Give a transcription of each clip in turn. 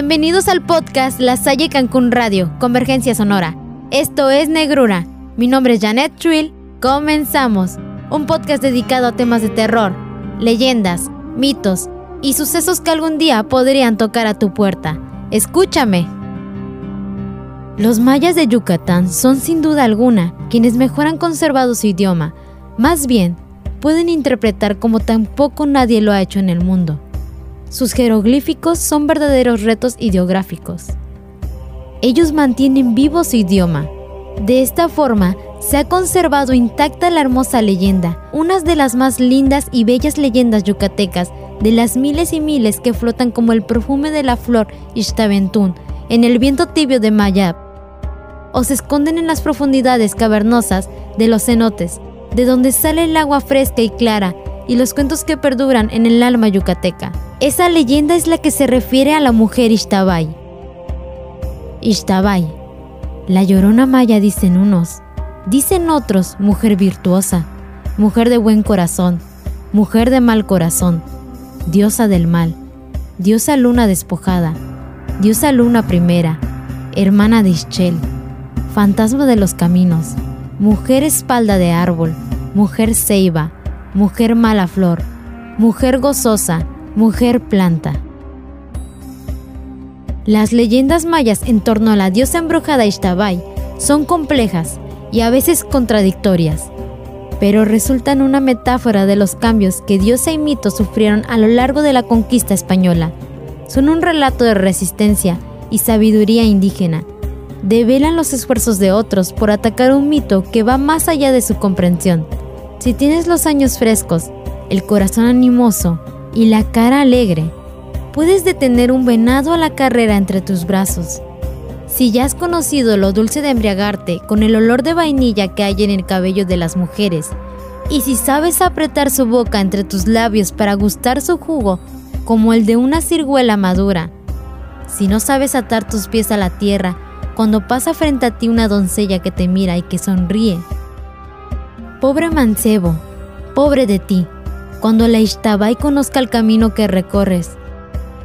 Bienvenidos al podcast La Salle Cancún Radio, Convergencia Sonora. Esto es Negrura. Mi nombre es Janet Trill. Comenzamos. Un podcast dedicado a temas de terror, leyendas, mitos y sucesos que algún día podrían tocar a tu puerta. Escúchame. Los mayas de Yucatán son sin duda alguna quienes mejor han conservado su idioma. Más bien, pueden interpretar como tampoco nadie lo ha hecho en el mundo. Sus jeroglíficos son verdaderos retos ideográficos. Ellos mantienen vivo su idioma. De esta forma, se ha conservado intacta la hermosa leyenda, una de las más lindas y bellas leyendas yucatecas, de las miles y miles que flotan como el perfume de la flor Ixtaventún en el viento tibio de Mayab, o se esconden en las profundidades cavernosas de los cenotes, de donde sale el agua fresca y clara y los cuentos que perduran en el alma yucateca. Esa leyenda es la que se refiere a la mujer Ixtabay. Ixtabay, la llorona maya dicen unos, dicen otros, mujer virtuosa, mujer de buen corazón, mujer de mal corazón, diosa del mal, diosa luna despojada, diosa luna primera, hermana de Ischel, fantasma de los caminos, mujer espalda de árbol, mujer ceiba, mujer mala flor, mujer gozosa, mujer planta. Las leyendas mayas en torno a la diosa embrujada Ixtabay son complejas y a veces contradictorias, pero resultan una metáfora de los cambios que diosa y mito sufrieron a lo largo de la conquista española. Son un relato de resistencia y sabiduría indígena. Develan los esfuerzos de otros por atacar un mito que va más allá de su comprensión. Si tienes los años frescos, el corazón animoso y la cara alegre, puedes detener un venado a la carrera entre tus brazos. Si ya has conocido lo dulce de embriagarte con el olor de vainilla que hay en el cabello de las mujeres, y si sabes apretar su boca entre tus labios para gustar su jugo como el de una ciruela madura, si no sabes atar tus pies a la tierra cuando pasa frente a ti una doncella que te mira y que sonríe, Pobre mancebo, pobre de ti, cuando la y conozca el camino que recorres,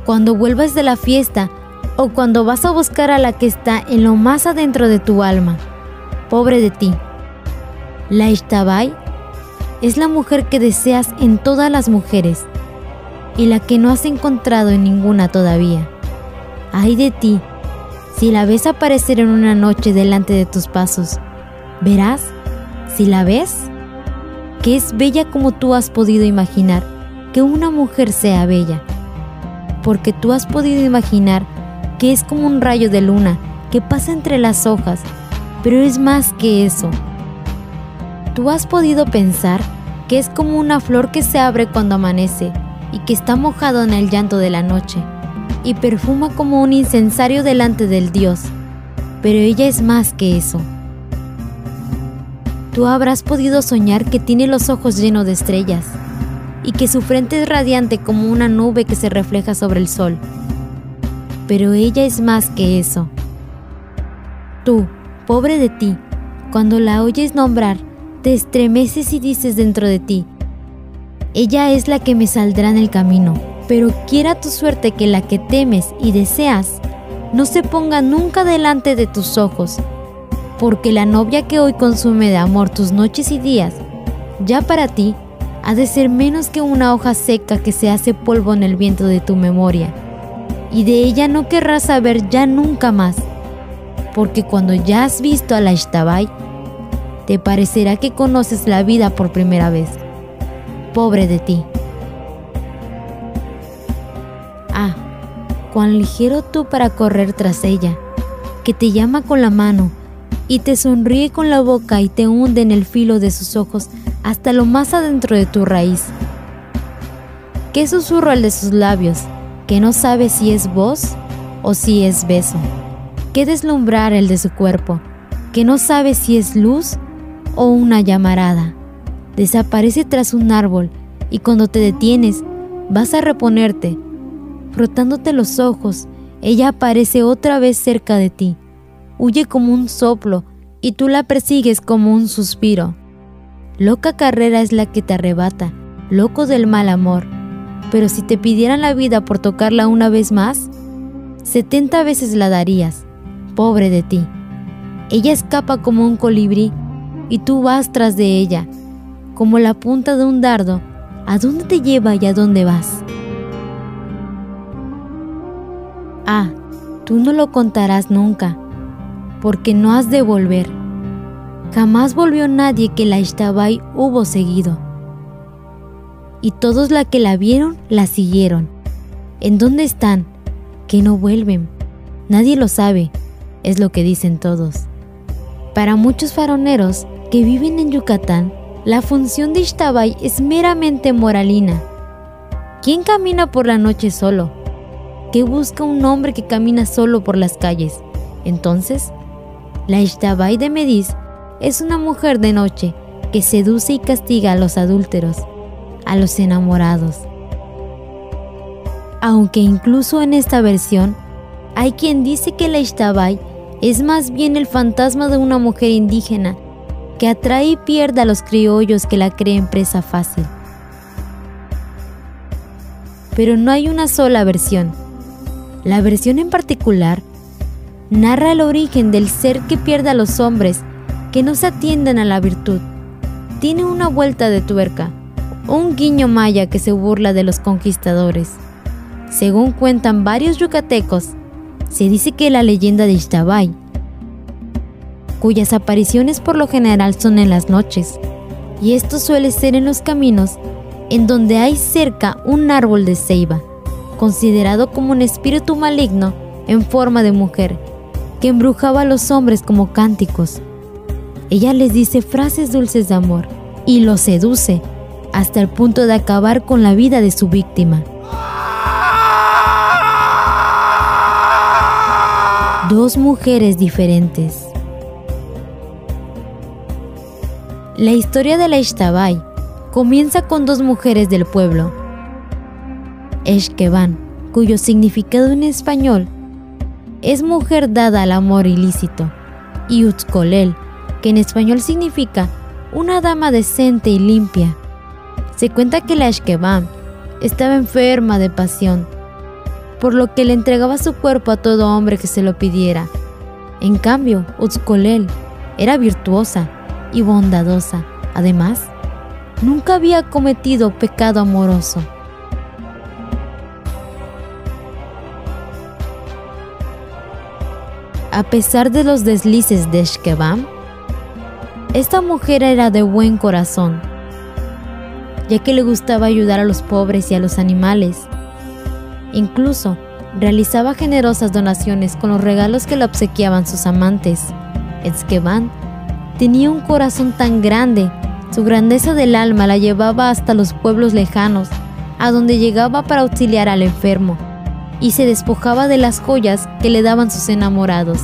cuando vuelvas de la fiesta o cuando vas a buscar a la que está en lo más adentro de tu alma. Pobre de ti. La Ishtabai es la mujer que deseas en todas las mujeres y la que no has encontrado en ninguna todavía. Ay de ti, si la ves aparecer en una noche delante de tus pasos, verás si la ves, que es bella como tú has podido imaginar que una mujer sea bella, porque tú has podido imaginar que es como un rayo de luna que pasa entre las hojas, pero es más que eso. Tú has podido pensar que es como una flor que se abre cuando amanece y que está mojado en el llanto de la noche y perfuma como un incensario delante del Dios, pero ella es más que eso. Tú habrás podido soñar que tiene los ojos llenos de estrellas y que su frente es radiante como una nube que se refleja sobre el sol. Pero ella es más que eso. Tú, pobre de ti, cuando la oyes nombrar, te estremeces y dices dentro de ti, ella es la que me saldrá en el camino, pero quiera tu suerte que la que temes y deseas no se ponga nunca delante de tus ojos, porque la novia que hoy consume de amor tus noches y días, ya para ti, ha de ser menos que una hoja seca que se hace polvo en el viento de tu memoria, y de ella no querrás saber ya nunca más, porque cuando ya has visto a la Ishtabay, te parecerá que conoces la vida por primera vez. Pobre de ti. Ah, cuán ligero tú para correr tras ella, que te llama con la mano, y te sonríe con la boca y te hunde en el filo de sus ojos hasta lo más adentro de tu raíz. ¿Qué susurro el de sus labios, que no sabe si es voz o si es beso? ¿Qué deslumbrar el de su cuerpo, que no sabe si es luz o una llamarada? Desaparece tras un árbol y cuando te detienes vas a reponerte. Frotándote los ojos, ella aparece otra vez cerca de ti huye como un soplo y tú la persigues como un suspiro. Loca carrera es la que te arrebata, loco del mal amor. Pero si te pidieran la vida por tocarla una vez más, setenta veces la darías. Pobre de ti. Ella escapa como un colibrí y tú vas tras de ella, como la punta de un dardo. ¿A dónde te lleva y a dónde vas? Ah, tú no lo contarás nunca, porque no has de volver. Jamás volvió nadie que la Ishtabai hubo seguido. Y todos la que la vieron la siguieron. ¿En dónde están? Que no vuelven. Nadie lo sabe, es lo que dicen todos. Para muchos faroneros que viven en Yucatán, la función de Ishtabai es meramente moralina. ¿Quién camina por la noche solo? ¿Qué busca un hombre que camina solo por las calles? Entonces, la Ishtabai de Mediz es una mujer de noche que seduce y castiga a los adúlteros, a los enamorados. Aunque incluso en esta versión hay quien dice que la Ishtabai es más bien el fantasma de una mujer indígena que atrae y pierde a los criollos que la creen presa fácil. Pero no hay una sola versión. La versión en particular narra el origen del ser que pierde a los hombres que no se atienden a la virtud. Tiene una vuelta de tuerca, un guiño maya que se burla de los conquistadores. Según cuentan varios yucatecos, se dice que la leyenda de Ixtabay, cuyas apariciones por lo general son en las noches, y esto suele ser en los caminos en donde hay cerca un árbol de ceiba, considerado como un espíritu maligno en forma de mujer, que embrujaba a los hombres como cánticos. Ella les dice frases dulces de amor y los seduce hasta el punto de acabar con la vida de su víctima. Dos mujeres diferentes. La historia de la Ishtabai comienza con dos mujeres del pueblo. Eshkeban, cuyo significado en español es mujer dada al amor ilícito, y Utzkolel, que en español significa una dama decente y limpia. Se cuenta que la Ashkeban estaba enferma de pasión, por lo que le entregaba su cuerpo a todo hombre que se lo pidiera. En cambio, Utzkolel era virtuosa y bondadosa. Además, nunca había cometido pecado amoroso. A pesar de los deslices de Shkebam, esta mujer era de buen corazón, ya que le gustaba ayudar a los pobres y a los animales. Incluso realizaba generosas donaciones con los regalos que le obsequiaban sus amantes. Esqueban tenía un corazón tan grande, su grandeza del alma la llevaba hasta los pueblos lejanos, a donde llegaba para auxiliar al enfermo, y se despojaba de las joyas que le daban sus enamorados,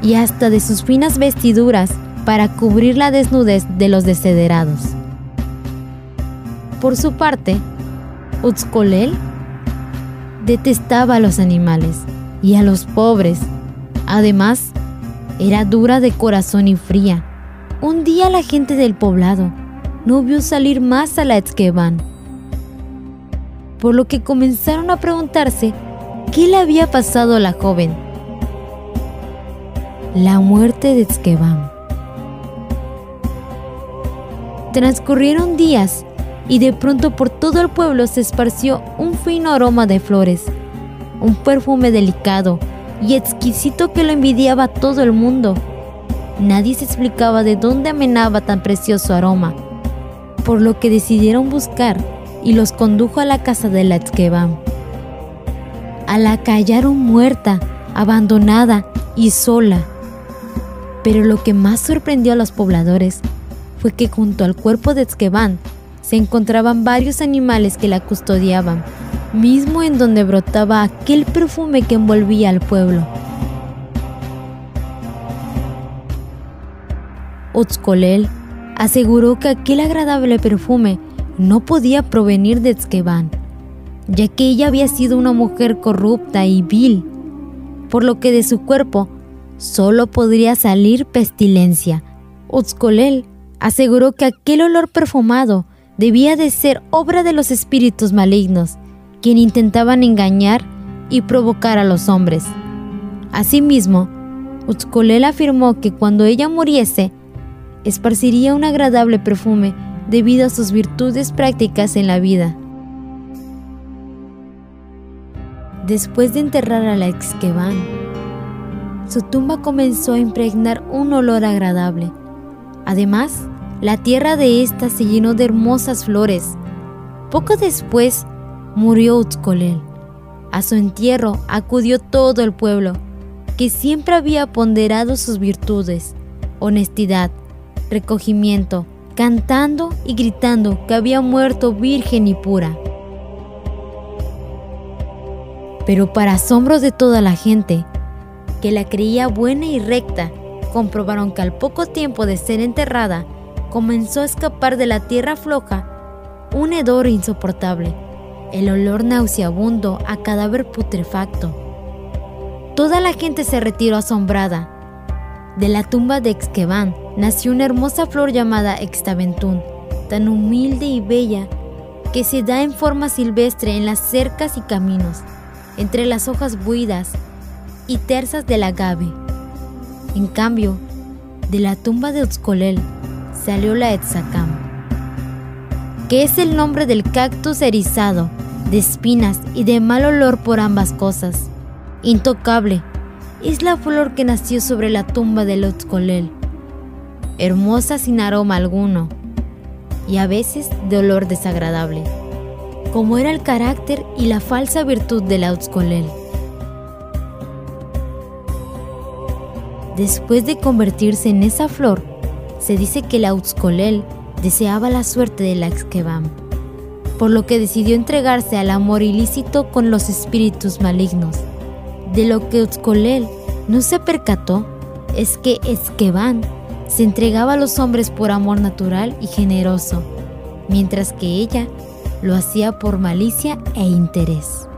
y hasta de sus finas vestiduras para cubrir la desnudez de los desederados. Por su parte, Utzkolel detestaba a los animales y a los pobres. Además, era dura de corazón y fría. Un día la gente del poblado no vio salir más a la Etzkeban, por lo que comenzaron a preguntarse qué le había pasado a la joven. La muerte de Etzkeban. Transcurrieron días y de pronto por todo el pueblo se esparció un fino aroma de flores, un perfume delicado y exquisito que lo envidiaba todo el mundo. Nadie se explicaba de dónde amenaba tan precioso aroma, por lo que decidieron buscar y los condujo a la casa de la Tzkebam. A la que hallaron muerta, abandonada y sola. Pero lo que más sorprendió a los pobladores fue que junto al cuerpo de Esqueban se encontraban varios animales que la custodiaban, mismo en donde brotaba aquel perfume que envolvía al pueblo. Otzkolel aseguró que aquel agradable perfume no podía provenir de Esqueban, ya que ella había sido una mujer corrupta y vil, por lo que de su cuerpo solo podría salir pestilencia. Otzkolel aseguró que aquel olor perfumado debía de ser obra de los espíritus malignos, quien intentaban engañar y provocar a los hombres. Asimismo, Utzcolel afirmó que cuando ella muriese, esparciría un agradable perfume debido a sus virtudes prácticas en la vida. Después de enterrar a la Exqueban, su tumba comenzó a impregnar un olor agradable. Además, la tierra de ésta se llenó de hermosas flores. Poco después murió Utzcolel. A su entierro acudió todo el pueblo, que siempre había ponderado sus virtudes, honestidad, recogimiento, cantando y gritando que había muerto virgen y pura. Pero para asombro de toda la gente, que la creía buena y recta, comprobaron que al poco tiempo de ser enterrada, comenzó a escapar de la tierra floja un hedor insoportable, el olor nauseabundo a cadáver putrefacto. Toda la gente se retiró asombrada. De la tumba de Exqueban nació una hermosa flor llamada Extaventún, tan humilde y bella que se da en forma silvestre en las cercas y caminos, entre las hojas buidas y tersas del agave. En cambio, de la tumba de Utzcolel salió la Etzacam, que es el nombre del cactus erizado, de espinas y de mal olor por ambas cosas. Intocable, es la flor que nació sobre la tumba de Utzcolel, hermosa sin aroma alguno y a veces de olor desagradable, como era el carácter y la falsa virtud de la Utzcolel. Después de convertirse en esa flor, se dice que Utzcolel deseaba la suerte de la Exquebam, por lo que decidió entregarse al amor ilícito con los espíritus malignos. De lo que Utzcolel no se percató es que Esqueban se entregaba a los hombres por amor natural y generoso, mientras que ella lo hacía por malicia e interés.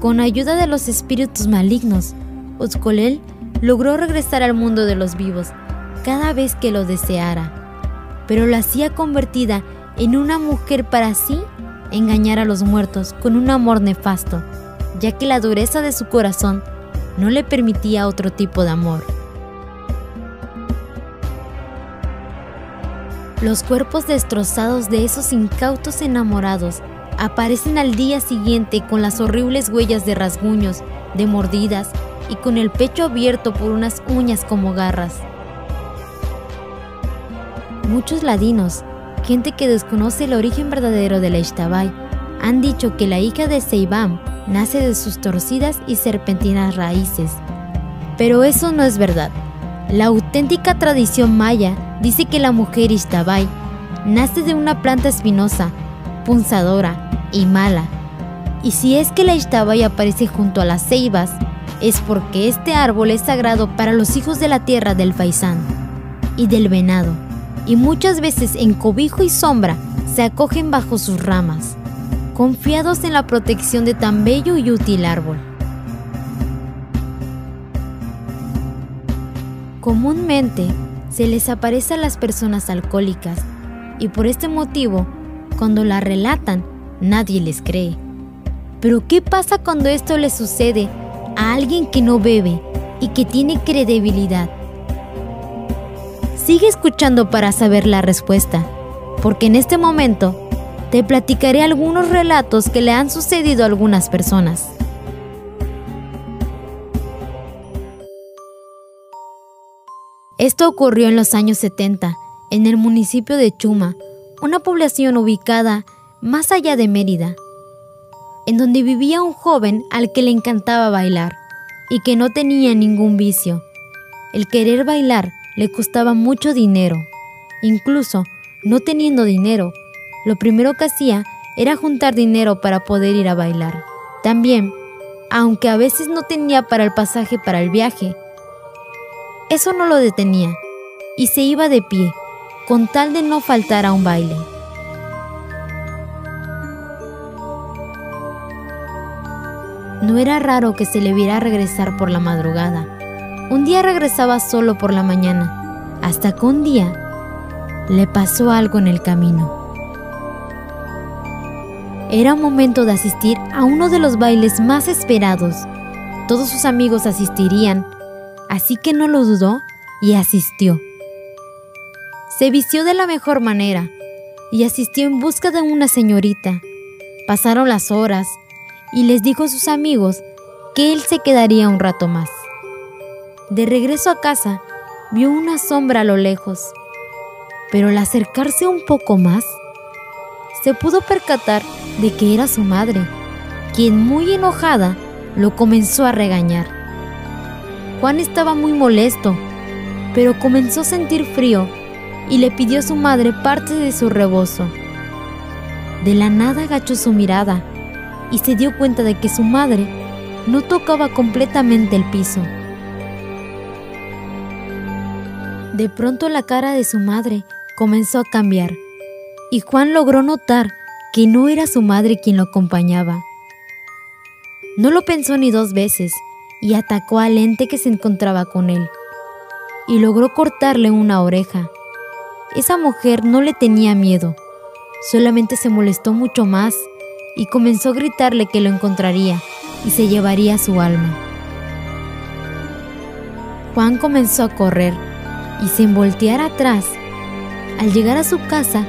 Con ayuda de los espíritus malignos, Utzcolel logró regresar al mundo de los vivos cada vez que lo deseara, pero la hacía convertida en una mujer para así engañar a los muertos con un amor nefasto, ya que la dureza de su corazón no le permitía otro tipo de amor. Los cuerpos destrozados de esos incautos enamorados aparecen al día siguiente con las horribles huellas de rasguños, de mordidas y con el pecho abierto por unas uñas como garras. Muchos ladinos, gente que desconoce el origen verdadero de la Ishtabai, han dicho que la hija de Seibam nace de sus torcidas y serpentinas raíces. Pero eso no es verdad. La auténtica tradición maya dice que la mujer Ishtabai nace de una planta espinosa, punzadora y mala. Y si es que la Ishtabai aparece junto a las ceibas, es porque este árbol es sagrado para los hijos de la tierra del faisán y del venado, y muchas veces en cobijo y sombra se acogen bajo sus ramas, confiados en la protección de tan bello y útil árbol. Comúnmente se les aparece a las personas alcohólicas y por este motivo, cuando la relatan, nadie les cree. Pero ¿qué pasa cuando esto le sucede a alguien que no bebe y que tiene credibilidad? Sigue escuchando para saber la respuesta, porque en este momento te platicaré algunos relatos que le han sucedido a algunas personas. Esto ocurrió en los años 70, en el municipio de Chuma, una población ubicada más allá de Mérida, en donde vivía un joven al que le encantaba bailar y que no tenía ningún vicio. El querer bailar le costaba mucho dinero. Incluso, no teniendo dinero, lo primero que hacía era juntar dinero para poder ir a bailar. También, aunque a veces no tenía para el pasaje para el viaje, eso no lo detenía y se iba de pie, con tal de no faltar a un baile. No era raro que se le viera regresar por la madrugada. Un día regresaba solo por la mañana, hasta que un día le pasó algo en el camino. Era momento de asistir a uno de los bailes más esperados. Todos sus amigos asistirían, así que no lo dudó y asistió. Se vistió de la mejor manera y asistió en busca de una señorita. Pasaron las horas y les dijo a sus amigos que él se quedaría un rato más. De regreso a casa, vio una sombra a lo lejos, pero al acercarse un poco más, se pudo percatar de que era su madre, quien muy enojada lo comenzó a regañar. Juan estaba muy molesto, pero comenzó a sentir frío y le pidió a su madre parte de su rebozo. De la nada agachó su mirada y se dio cuenta de que su madre no tocaba completamente el piso. De pronto la cara de su madre comenzó a cambiar y Juan logró notar que no era su madre quien lo acompañaba. No lo pensó ni dos veces y atacó al ente que se encontraba con él y logró cortarle una oreja. Esa mujer no le tenía miedo, solamente se molestó mucho más y comenzó a gritarle que lo encontraría y se llevaría su alma. Juan comenzó a correr y sin voltear atrás. Al llegar a su casa,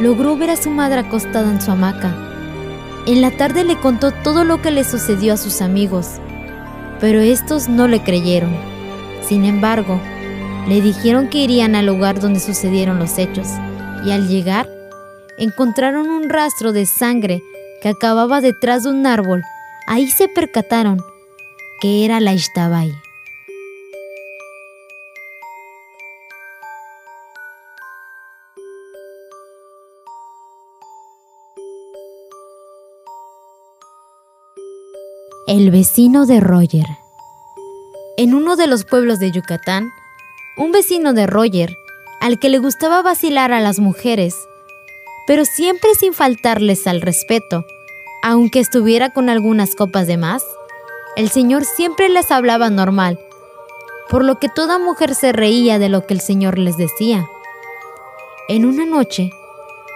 logró ver a su madre acostada en su hamaca. En la tarde le contó todo lo que le sucedió a sus amigos, pero estos no le creyeron. Sin embargo, le dijeron que irían al lugar donde sucedieron los hechos, y al llegar, encontraron un rastro de sangre que acababa detrás de un árbol. Ahí se percataron que era la Ishtabai. El vecino de Roger. En uno de los pueblos de Yucatán, un vecino de Roger, al que le gustaba vacilar a las mujeres, pero siempre sin faltarles al respeto, aunque estuviera con algunas copas de más, el señor siempre les hablaba normal, por lo que toda mujer se reía de lo que el señor les decía. En una noche,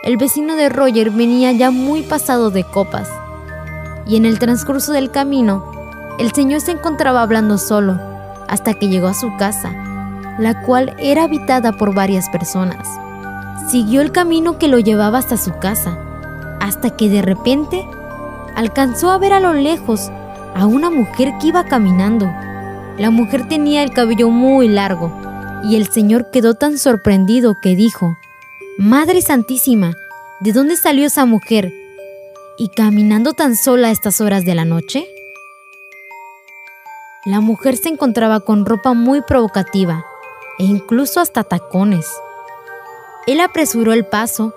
el vecino de Roger venía ya muy pasado de copas y en el transcurso del camino, el señor se encontraba hablando solo hasta que llegó a su casa, la cual era habitada por varias personas. Siguió el camino que lo llevaba hasta su casa, hasta que de repente alcanzó a ver a lo lejos a una mujer que iba caminando. La mujer tenía el cabello muy largo y el señor quedó tan sorprendido que dijo, Madre Santísima, ¿de dónde salió esa mujer? Y caminando tan sola a estas horas de la noche? La mujer se encontraba con ropa muy provocativa e incluso hasta tacones. Él apresuró el paso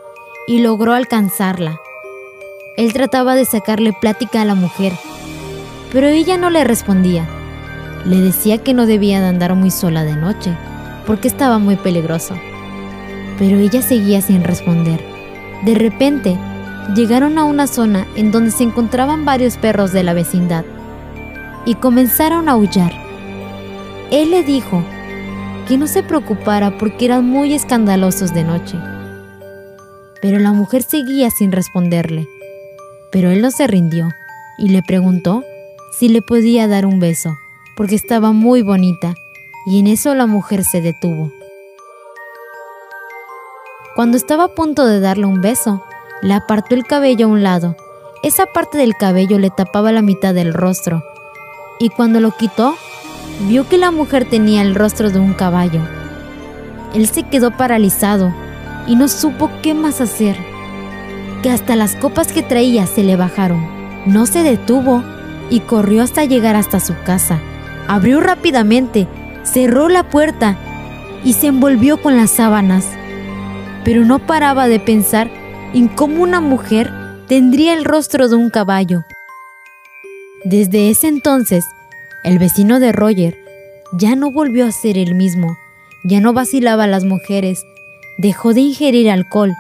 y logró alcanzarla. Él trataba de sacarle plática a la mujer, pero ella no le respondía. Le decía que no debía de andar muy sola de noche, porque estaba muy peligroso. Pero ella seguía sin responder. De repente, llegaron a una zona en donde se encontraban varios perros de la vecindad y comenzaron a aullar. Él le dijo que no se preocupara porque eran muy escandalosos de noche. Pero la mujer seguía sin responderle. Pero él no se rindió y le preguntó si le podía dar un beso, porque estaba muy bonita, y en eso la mujer se detuvo. Cuando estaba a punto de darle un beso, le apartó el cabello a un lado. Esa parte del cabello le tapaba la mitad del rostro. Y cuando lo quitó, vio que la mujer tenía el rostro de un caballo. Él se quedó paralizado y no supo qué más hacer. Que hasta las copas que traía se le bajaron. No se detuvo y corrió hasta llegar hasta su casa. Abrió rápidamente, cerró la puerta y se envolvió con las sábanas. Pero no paraba de pensar en cómo una mujer tendría el rostro de un caballo. Desde ese entonces, el vecino de Roger ya no volvió a ser el mismo, ya no vacilaba a las mujeres, dejó de ingerir alcohol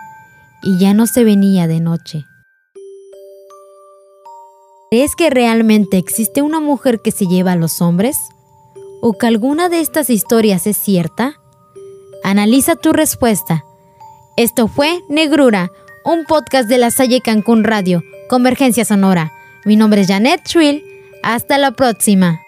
y ya no se venía de noche. ¿Crees que realmente existe una mujer que se lleva a los hombres? ¿O que alguna de estas historias es cierta? Analiza tu respuesta. Esto fue Negrura, un podcast de la Salle Cancún Radio. Convergencia Sonora. Mi nombre es Janet Trill. Hasta la próxima.